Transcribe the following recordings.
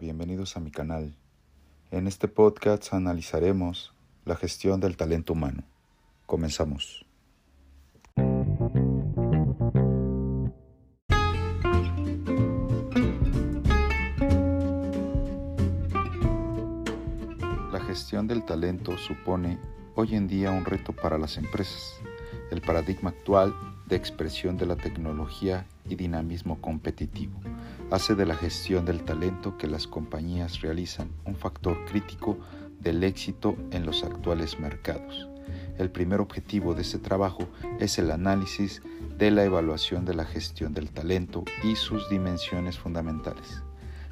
bienvenidos a mi canal. En este podcast analizaremos la gestión del talento humano. Comenzamos. La gestión del talento supone hoy en día un reto para las empresas. El paradigma actual de expresión de la tecnología y dinamismo competitivo hace de la gestión del talento que las compañías realizan un factor crítico del éxito en los actuales mercados. El primer objetivo de este trabajo es el análisis de la evaluación de la gestión del talento y sus dimensiones fundamentales.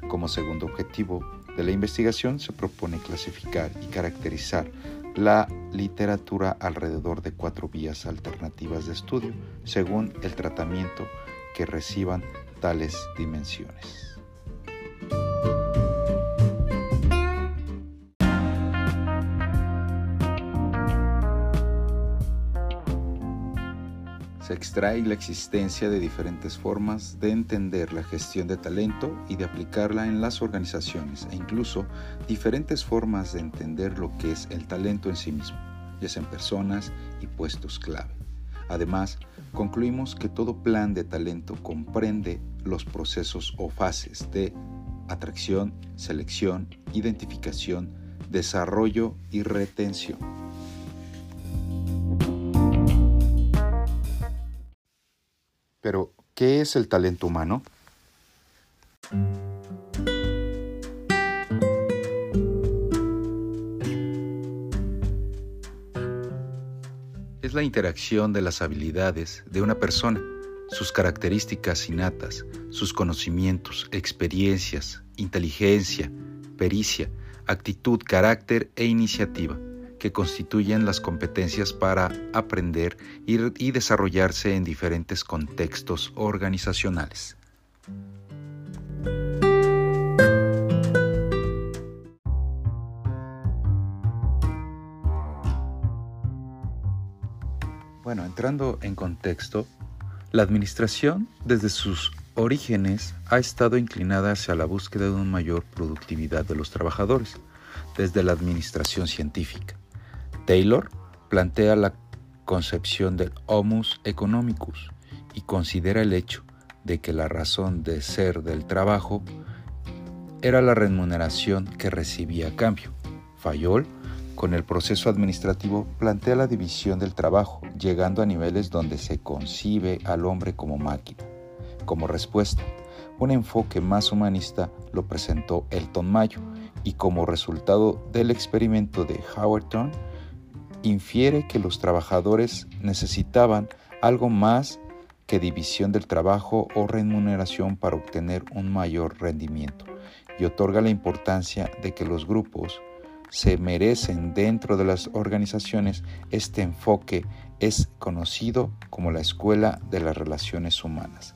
Como segundo objetivo de la investigación se propone clasificar y caracterizar la literatura alrededor de cuatro vías alternativas de estudio según el tratamiento que reciban tales dimensiones. Se extrae la existencia de diferentes formas de entender la gestión de talento y de aplicarla en las organizaciones e incluso diferentes formas de entender lo que es el talento en sí mismo, ya sea en personas y puestos clave. Además, concluimos que todo plan de talento comprende los procesos o fases de atracción, selección, identificación, desarrollo y retención. Pero, ¿qué es el talento humano? Es la interacción de las habilidades de una persona, sus características innatas, sus conocimientos, experiencias, inteligencia, pericia, actitud, carácter e iniciativa que constituyen las competencias para aprender y, desarrollarse en diferentes contextos organizacionales. Bueno, entrando en contexto, la administración desde sus orígenes ha estado inclinada hacia la búsqueda de una mayor productividad de los trabajadores, desde la administración científica. Taylor plantea la concepción del homus economicus y considera el hecho de que la razón de ser del trabajo era la remuneración que recibía a cambio. Fayol, con el proceso administrativo, plantea la división del trabajo, llegando a niveles donde se concibe al hombre como máquina. Como respuesta, un enfoque más humanista lo presentó Elton Mayo y como resultado del experimento de Howerton, infiere que los trabajadores necesitaban algo más que división del trabajo o remuneración para obtener un mayor rendimiento y otorga la importancia de que los grupos se merecen dentro de las organizaciones. Este enfoque es conocido como la escuela de las relaciones humanas.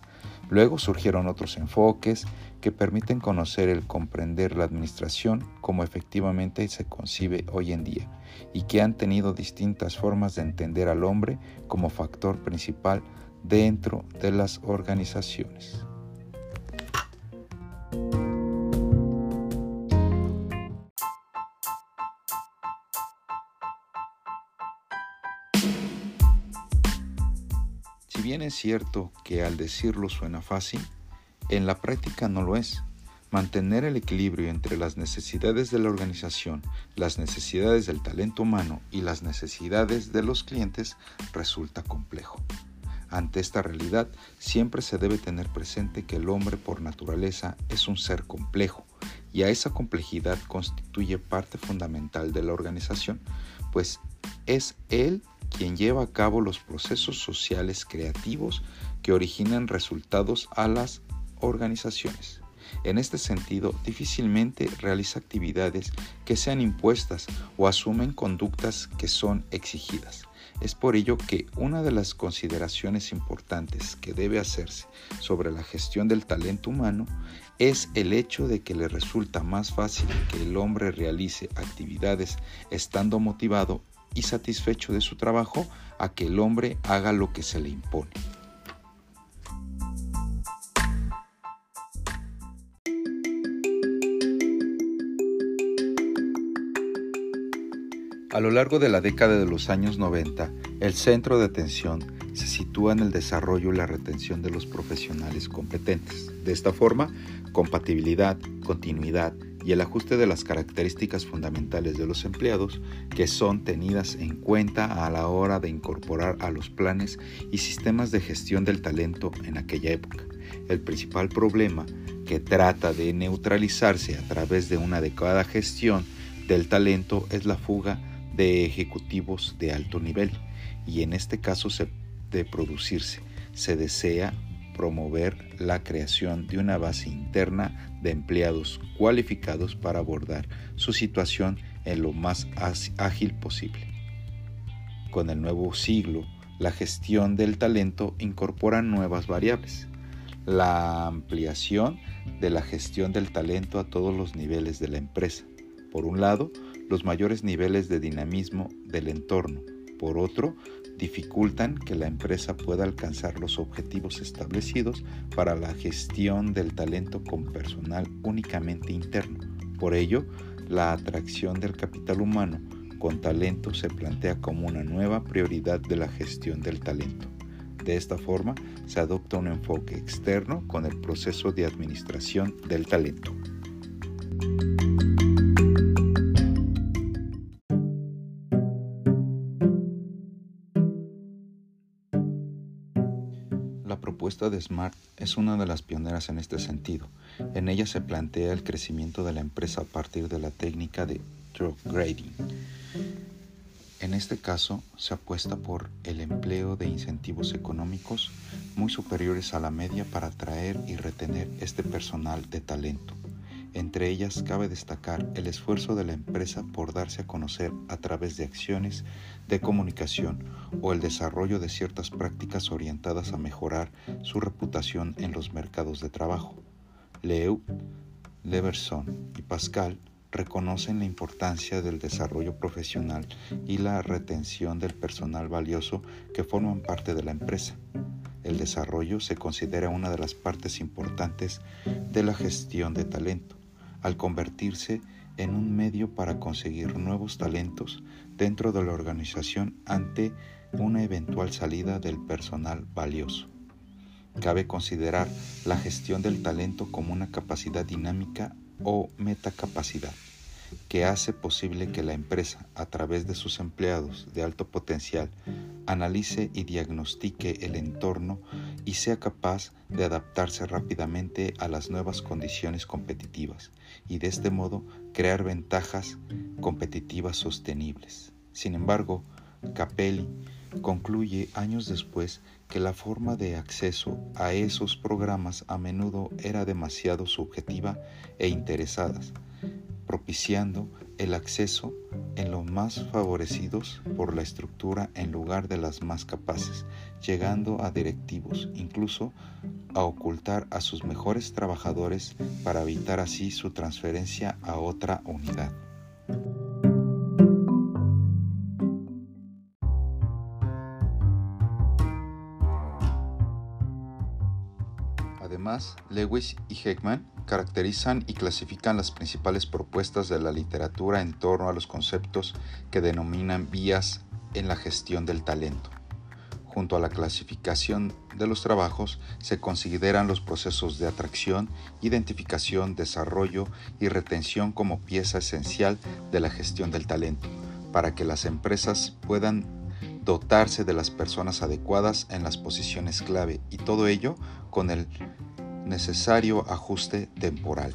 Luego surgieron otros enfoques que permiten conocer el comprender la administración como efectivamente se concibe hoy en día y que han tenido distintas formas de entender al hombre como factor principal dentro de las organizaciones. Si bien es cierto que al decirlo suena fácil, en la práctica no lo es. Mantener el equilibrio entre las necesidades de la organización, las necesidades del talento humano y las necesidades de los clientes resulta complejo. Ante esta realidad, siempre se debe tener presente que el hombre por naturaleza es un ser complejo y a esa complejidad constituye parte fundamental de la organización, pues es él quien lleva a cabo los procesos sociales creativos que originan resultados a las organizaciones. En este sentido, difícilmente realiza actividades que sean impuestas o asumen conductas que son exigidas. Es por ello que una de las consideraciones importantes que debe hacerse sobre la gestión del talento humano es el hecho de que le resulta más fácil que el hombre realice actividades estando motivado y satisfecho de su trabajo a que el hombre haga lo que se le impone. A lo largo de la década de los años 90, el centro de atención se sitúa en el desarrollo y la retención de los profesionales competentes. De esta forma, compatibilidad, continuidad y el ajuste de las características fundamentales de los empleados que son tenidas en cuenta a la hora de incorporar a los planes y sistemas de gestión del talento en aquella época. El principal problema que trata de neutralizarse a través de una adecuada gestión del talento es la fuga de ejecutivos de alto nivel y en este caso de producirse. Se desea promover la creación de una base interna de empleados cualificados para abordar su situación en lo más ágil posible. Con el nuevo siglo, la gestión del talento incorpora nuevas variables. La ampliación de la gestión del talento a todos los niveles de la empresa. Por un lado, los mayores niveles de dinamismo del entorno. Por otro, dificultan que la empresa pueda alcanzar los objetivos establecidos para la gestión del talento con personal únicamente interno. Por ello, la atracción del capital humano con talento se plantea como una nueva prioridad de la gestión del talento. De esta forma, se adopta un enfoque externo con el proceso de administración del talento. Propuesta de Smart es una de las pioneras en este sentido. En ella se plantea el crecimiento de la empresa a partir de la técnica de drop grading. En este caso, se apuesta por el empleo de incentivos económicos muy superiores a la media para atraer y retener este personal de talento. Entre ellas cabe destacar el esfuerzo de la empresa por darse a conocer a través de acciones de comunicación o el desarrollo de ciertas prácticas orientadas a mejorar su reputación en los mercados de trabajo. Leu, Leverson y Pascal reconocen la importancia del desarrollo profesional y la retención del personal valioso que forman parte de la empresa. El desarrollo se considera una de las partes importantes de la gestión de talento al convertirse en un medio para conseguir nuevos talentos dentro de la organización ante una eventual salida del personal valioso. Cabe considerar la gestión del talento como una capacidad dinámica o metacapacidad que hace posible que la empresa, a través de sus empleados de alto potencial, analice y diagnostique el entorno y sea capaz de adaptarse rápidamente a las nuevas condiciones competitivas y de este modo crear ventajas competitivas sostenibles. Sin embargo, Capelli concluye años después que la forma de acceso a esos programas a menudo era demasiado subjetiva e interesadas, propiciando el acceso en los más favorecidos por la estructura en lugar de las más capaces, llegando a directivos, incluso a ocultar a sus mejores trabajadores para evitar así su transferencia a otra unidad. Lewis y Heckman caracterizan y clasifican las principales propuestas de la literatura en torno a los conceptos que denominan vías en la gestión del talento. Junto a la clasificación de los trabajos se consideran los procesos de atracción, identificación, desarrollo y retención como pieza esencial de la gestión del talento, para que las empresas puedan dotarse de las personas adecuadas en las posiciones clave y todo ello con el necesario ajuste temporal.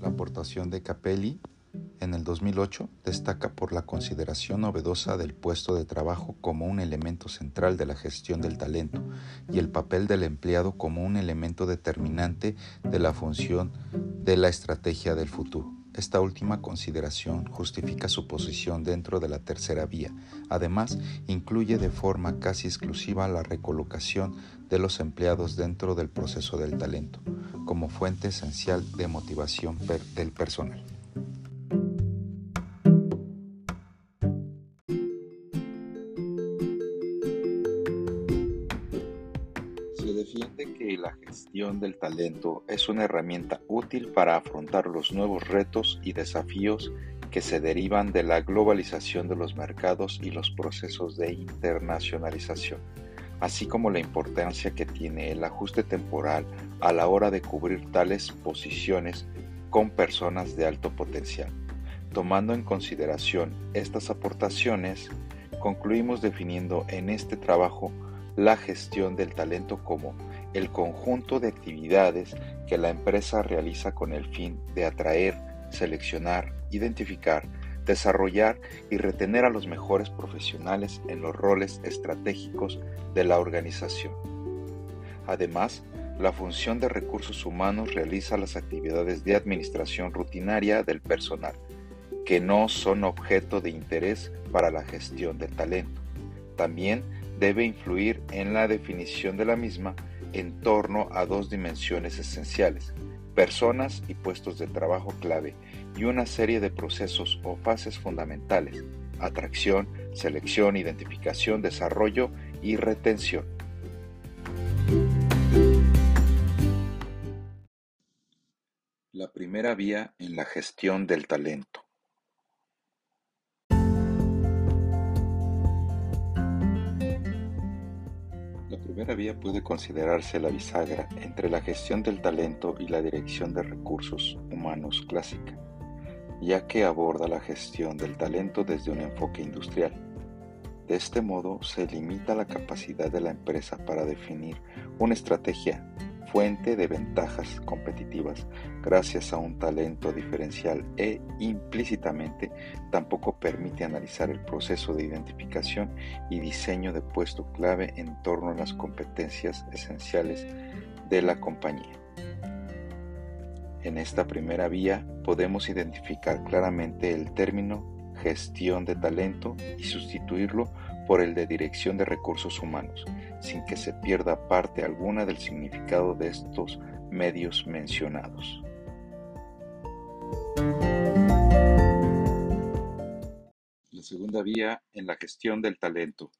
La aportación de Capelli en el 2008 destaca por la consideración novedosa del puesto de trabajo como un elemento central de la gestión del talento y el papel del empleado como un elemento determinante de la función de la estrategia del futuro. Esta última consideración justifica su posición dentro de la tercera vía. Además, incluye de forma casi exclusiva la recolocación de los empleados dentro del proceso del talento, como fuente esencial de motivación del personal. Del talento es una herramienta útil para afrontar los nuevos retos y desafíos que se derivan de la globalización de los mercados y los procesos de internacionalización, así como la importancia que tiene el ajuste temporal a la hora de cubrir tales posiciones con personas de alto potencial. Tomando en consideración estas aportaciones, concluimos definiendo en este trabajo la gestión del talento como el conjunto de actividades que la empresa realiza con el fin de atraer, seleccionar, identificar, desarrollar y retener a los mejores profesionales en los roles estratégicos de la organización. Además, la función de recursos humanos realiza las actividades de administración rutinaria del personal, que no son objeto de interés para la gestión del talento. También debe influir en la definición de la misma en torno a dos dimensiones esenciales, personas y puestos de trabajo clave, y una serie de procesos o fases fundamentales, atracción, selección, identificación, desarrollo y retención. La primera vía en la gestión del talento. Primera vía puede considerarse la bisagra entre la gestión del talento y la dirección de recursos humanos clásica, ya que aborda la gestión del talento desde un enfoque industrial. De este modo se limita la capacidad de la empresa para definir una estrategia fuente de ventajas competitivas gracias a un talento diferencial e implícitamente tampoco permite analizar el proceso de identificación y diseño de puesto clave en torno a las competencias esenciales de la compañía. En esta primera vía podemos identificar claramente el término gestión de talento y sustituirlo por el de dirección de recursos humanos, sin que se pierda parte alguna del significado de estos medios mencionados. La segunda vía en la gestión del talento.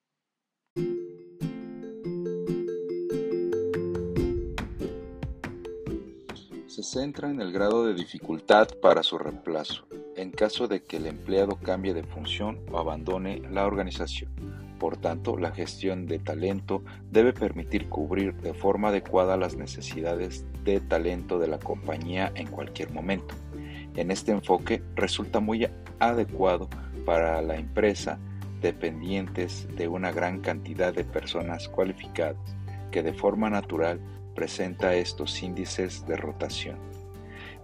Centra en el grado de dificultad para su reemplazo, en caso de que el empleado cambie de función o abandone la organización. Por tanto, la gestión de talento debe permitir cubrir de forma adecuada las necesidades de talento de la compañía en cualquier momento. En este enfoque resulta muy adecuado para la empresa dependientes de una gran cantidad de personas cualificadas que de forma natural presenta estos índices de rotación.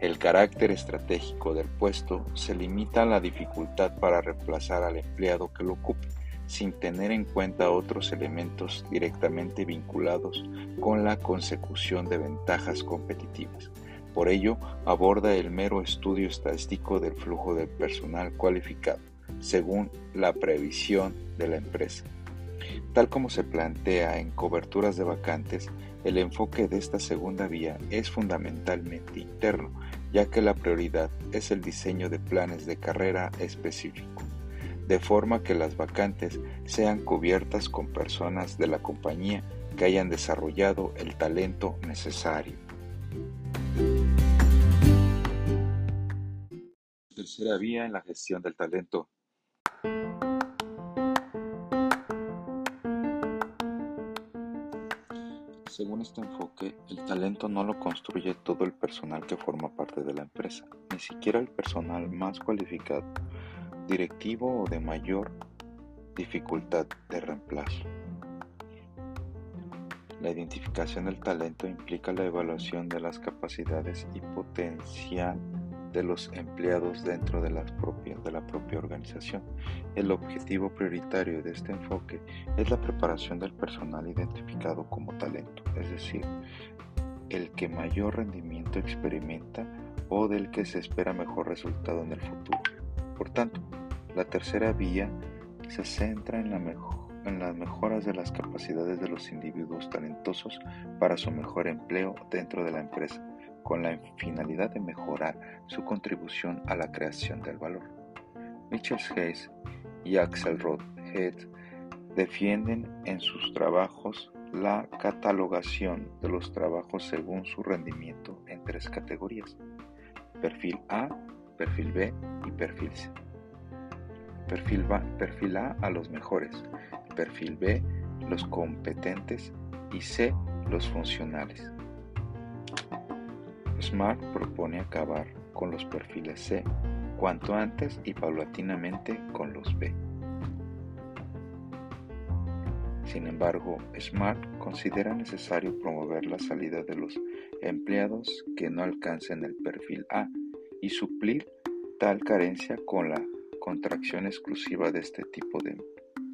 El carácter estratégico del puesto se limita a la dificultad para reemplazar al empleado que lo ocupe sin tener en cuenta otros elementos directamente vinculados con la consecución de ventajas competitivas. Por ello, aborda el mero estudio estadístico del flujo de personal cualificado, según la previsión de la empresa. Tal como se plantea en coberturas de vacantes, el enfoque de esta segunda vía es fundamentalmente interno, ya que la prioridad es el diseño de planes de carrera específico de forma que las vacantes sean cubiertas con personas de la compañía que hayan desarrollado el talento necesario. Tercera vía en la gestión del talento. Según este enfoque, el talento no lo construye todo el personal que forma parte de la empresa, ni siquiera el personal más cualificado directivo o de mayor dificultad de reemplazo. La identificación del talento implica la evaluación de las capacidades y potencial de los empleados dentro de, la propia organización. El objetivo prioritario de este enfoque es la preparación del personal identificado como talento, es decir, el que mayor rendimiento experimenta o del que se espera mejor resultado en el futuro. Por tanto, la tercera vía se centra en, las mejoras de las capacidades de los individuos talentosos para su mejor empleo dentro de la empresa, con la finalidad de mejorar su contribución a la creación del valor. Mitchell Hayes y Axel Head defienden en sus trabajos la catalogación de los trabajos según su rendimiento en tres categorías, perfil A, perfil B y perfil C. Perfil, perfil A a los mejores, perfil B los competentes y C los funcionales. SMART propone acabar con los perfiles C cuanto antes y paulatinamente con los B. Sin embargo, SMART considera necesario promover la salida de los empleados que no alcancen el perfil A y suplir tal carencia con la contracción exclusiva de este tipo de,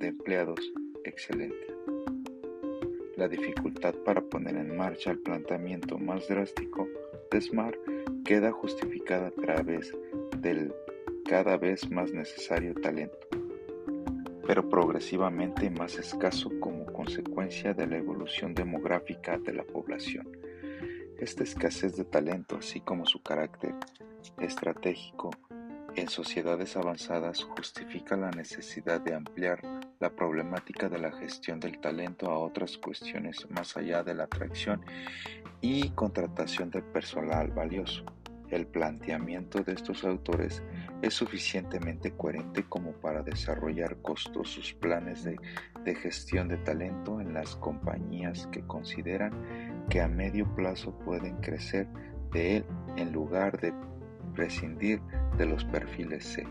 empleados excelente. La dificultad para poner en marcha el planteamiento más drástico de SMART queda justificada a través del cada vez más necesario talento pero progresivamente más escaso como consecuencia de la evolución demográfica de la población. Esta escasez de talento, así como su carácter estratégico en sociedades avanzadas, justifica la necesidad de ampliar la problemática de la gestión del talento a otras cuestiones más allá de la atracción y contratación de personal valioso. El planteamiento de estos autores es suficientemente coherente como para desarrollar costosos planes de, gestión de talento en las compañías que consideran que a medio plazo pueden crecer de él en lugar de prescindir de los perfiles C.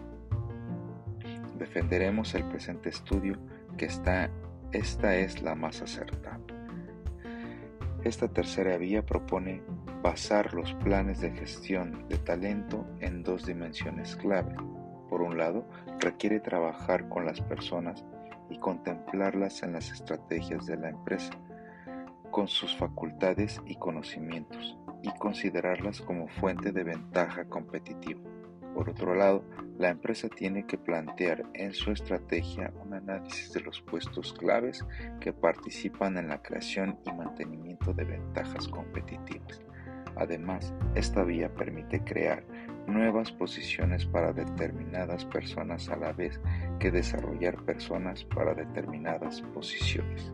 Defenderemos el presente estudio que está, esta es la más acertada. Esta tercera vía propone basar los planes de gestión de talento en dos dimensiones clave. Por un lado, requiere trabajar con las personas y contemplarlas en las estrategias de la empresa, con sus facultades y conocimientos, y considerarlas como fuente de ventaja competitiva. Por otro lado, la empresa tiene que plantear en su estrategia un análisis de los puestos claves que participan en la creación y mantenimiento de ventajas competitivas. Además, esta vía permite crear nuevas posiciones para determinadas personas a la vez que desarrollar personas para determinadas posiciones.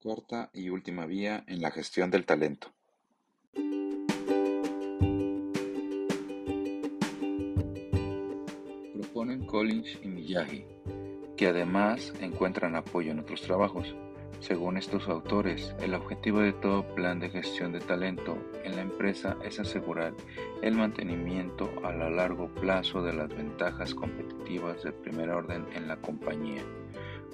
Cuarta y última vía en la gestión del talento. Collins y Miyagi, que además encuentran apoyo en otros trabajos. Según estos autores, el objetivo de todo plan de gestión de talento en la empresa es asegurar el mantenimiento a largo plazo de las ventajas competitivas de primer orden en la compañía.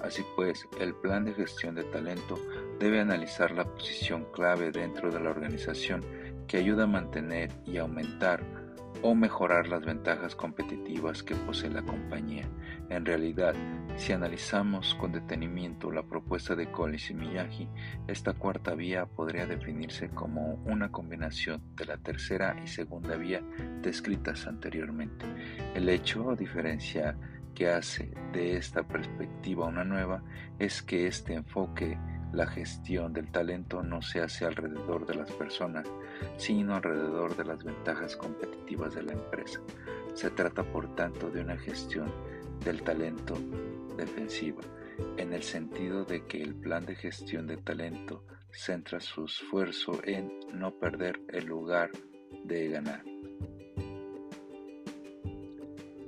Así pues, el plan de gestión de talento debe analizar la posición clave dentro de la organización que ayuda a mantener y aumentar o mejorar las ventajas competitivas que posee la compañía. En realidad, si analizamos con detenimiento la propuesta de Collins y Miyagi, esta cuarta vía podría definirse como una combinación de la tercera y segunda vía descritas anteriormente. El hecho diferencial que hace de esta perspectiva una nueva es que este enfoque la gestión del talento no se hace alrededor de las personas, sino alrededor de las ventajas competitivas de la empresa. Se trata, por tanto, de una gestión del talento defensiva, en el sentido de que el plan de gestión de talento centra su esfuerzo en no perder el lugar de ganar.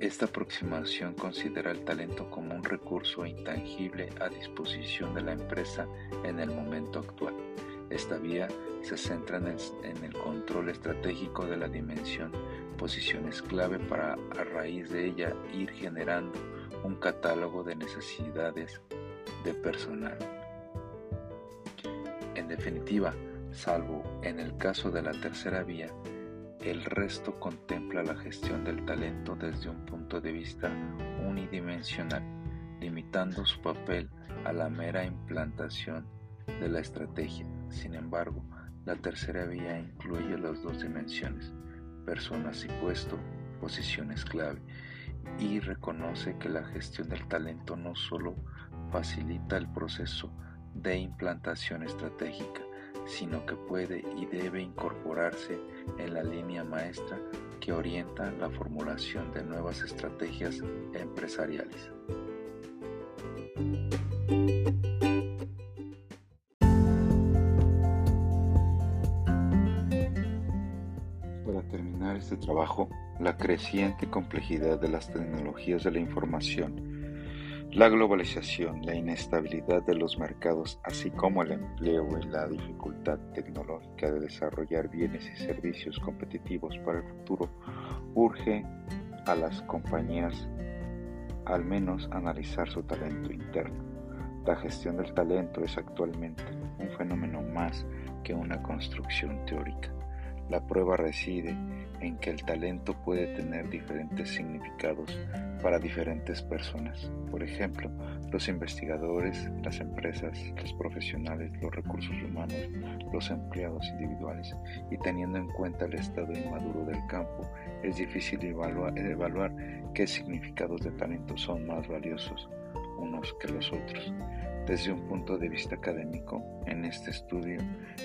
Esta aproximación considera el talento como un recurso intangible a disposición de la empresa en el momento actual. Esta vía se centra en el, control estratégico de la dimensión, posiciones clave para a raíz de ella ir generando un catálogo de necesidades de personal. En definitiva, salvo en el caso de la tercera vía, el resto contempla la gestión del talento desde un punto de vista unidimensional, limitando su papel a la mera implantación de la estrategia. Sin embargo, la tercera vía incluye las dos dimensiones, personas y puesto, posiciones clave, y reconoce que la gestión del talento no solo facilita el proceso de implantación estratégica, sino que puede y debe incorporarse en la línea maestra que orienta la formulación de nuevas estrategias empresariales. Para terminar este trabajo, la creciente complejidad de las tecnologías de la información la globalización, la inestabilidad de los mercados, así como el empleo y la dificultad tecnológica de desarrollar bienes y servicios competitivos para el futuro, urge a las compañías al menos analizar su talento interno. La gestión del talento es actualmente un fenómeno más que una construcción teórica. La prueba reside en que el talento puede tener diferentes significados para diferentes personas. Por ejemplo, los investigadores, las empresas, los profesionales, los recursos humanos, los empleados individuales. Y teniendo en cuenta el estado inmaduro del campo, es difícil evaluar, qué significados de talento son más valiosos unos que los otros. Desde un punto de vista académico, en este estudio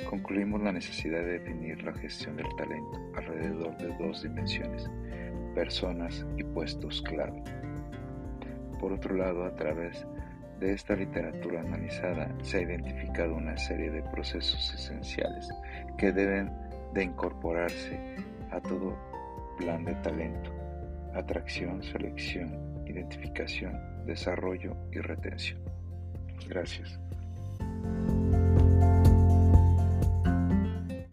concluimos la necesidad de definir la gestión del talento alrededor de dos dimensiones, personas y puestos clave. Por otro lado, a través de esta literatura analizada se ha identificado una serie de procesos esenciales que deben de incorporarse a todo plan de talento, atracción, selección, identificación, desarrollo y retención. Gracias.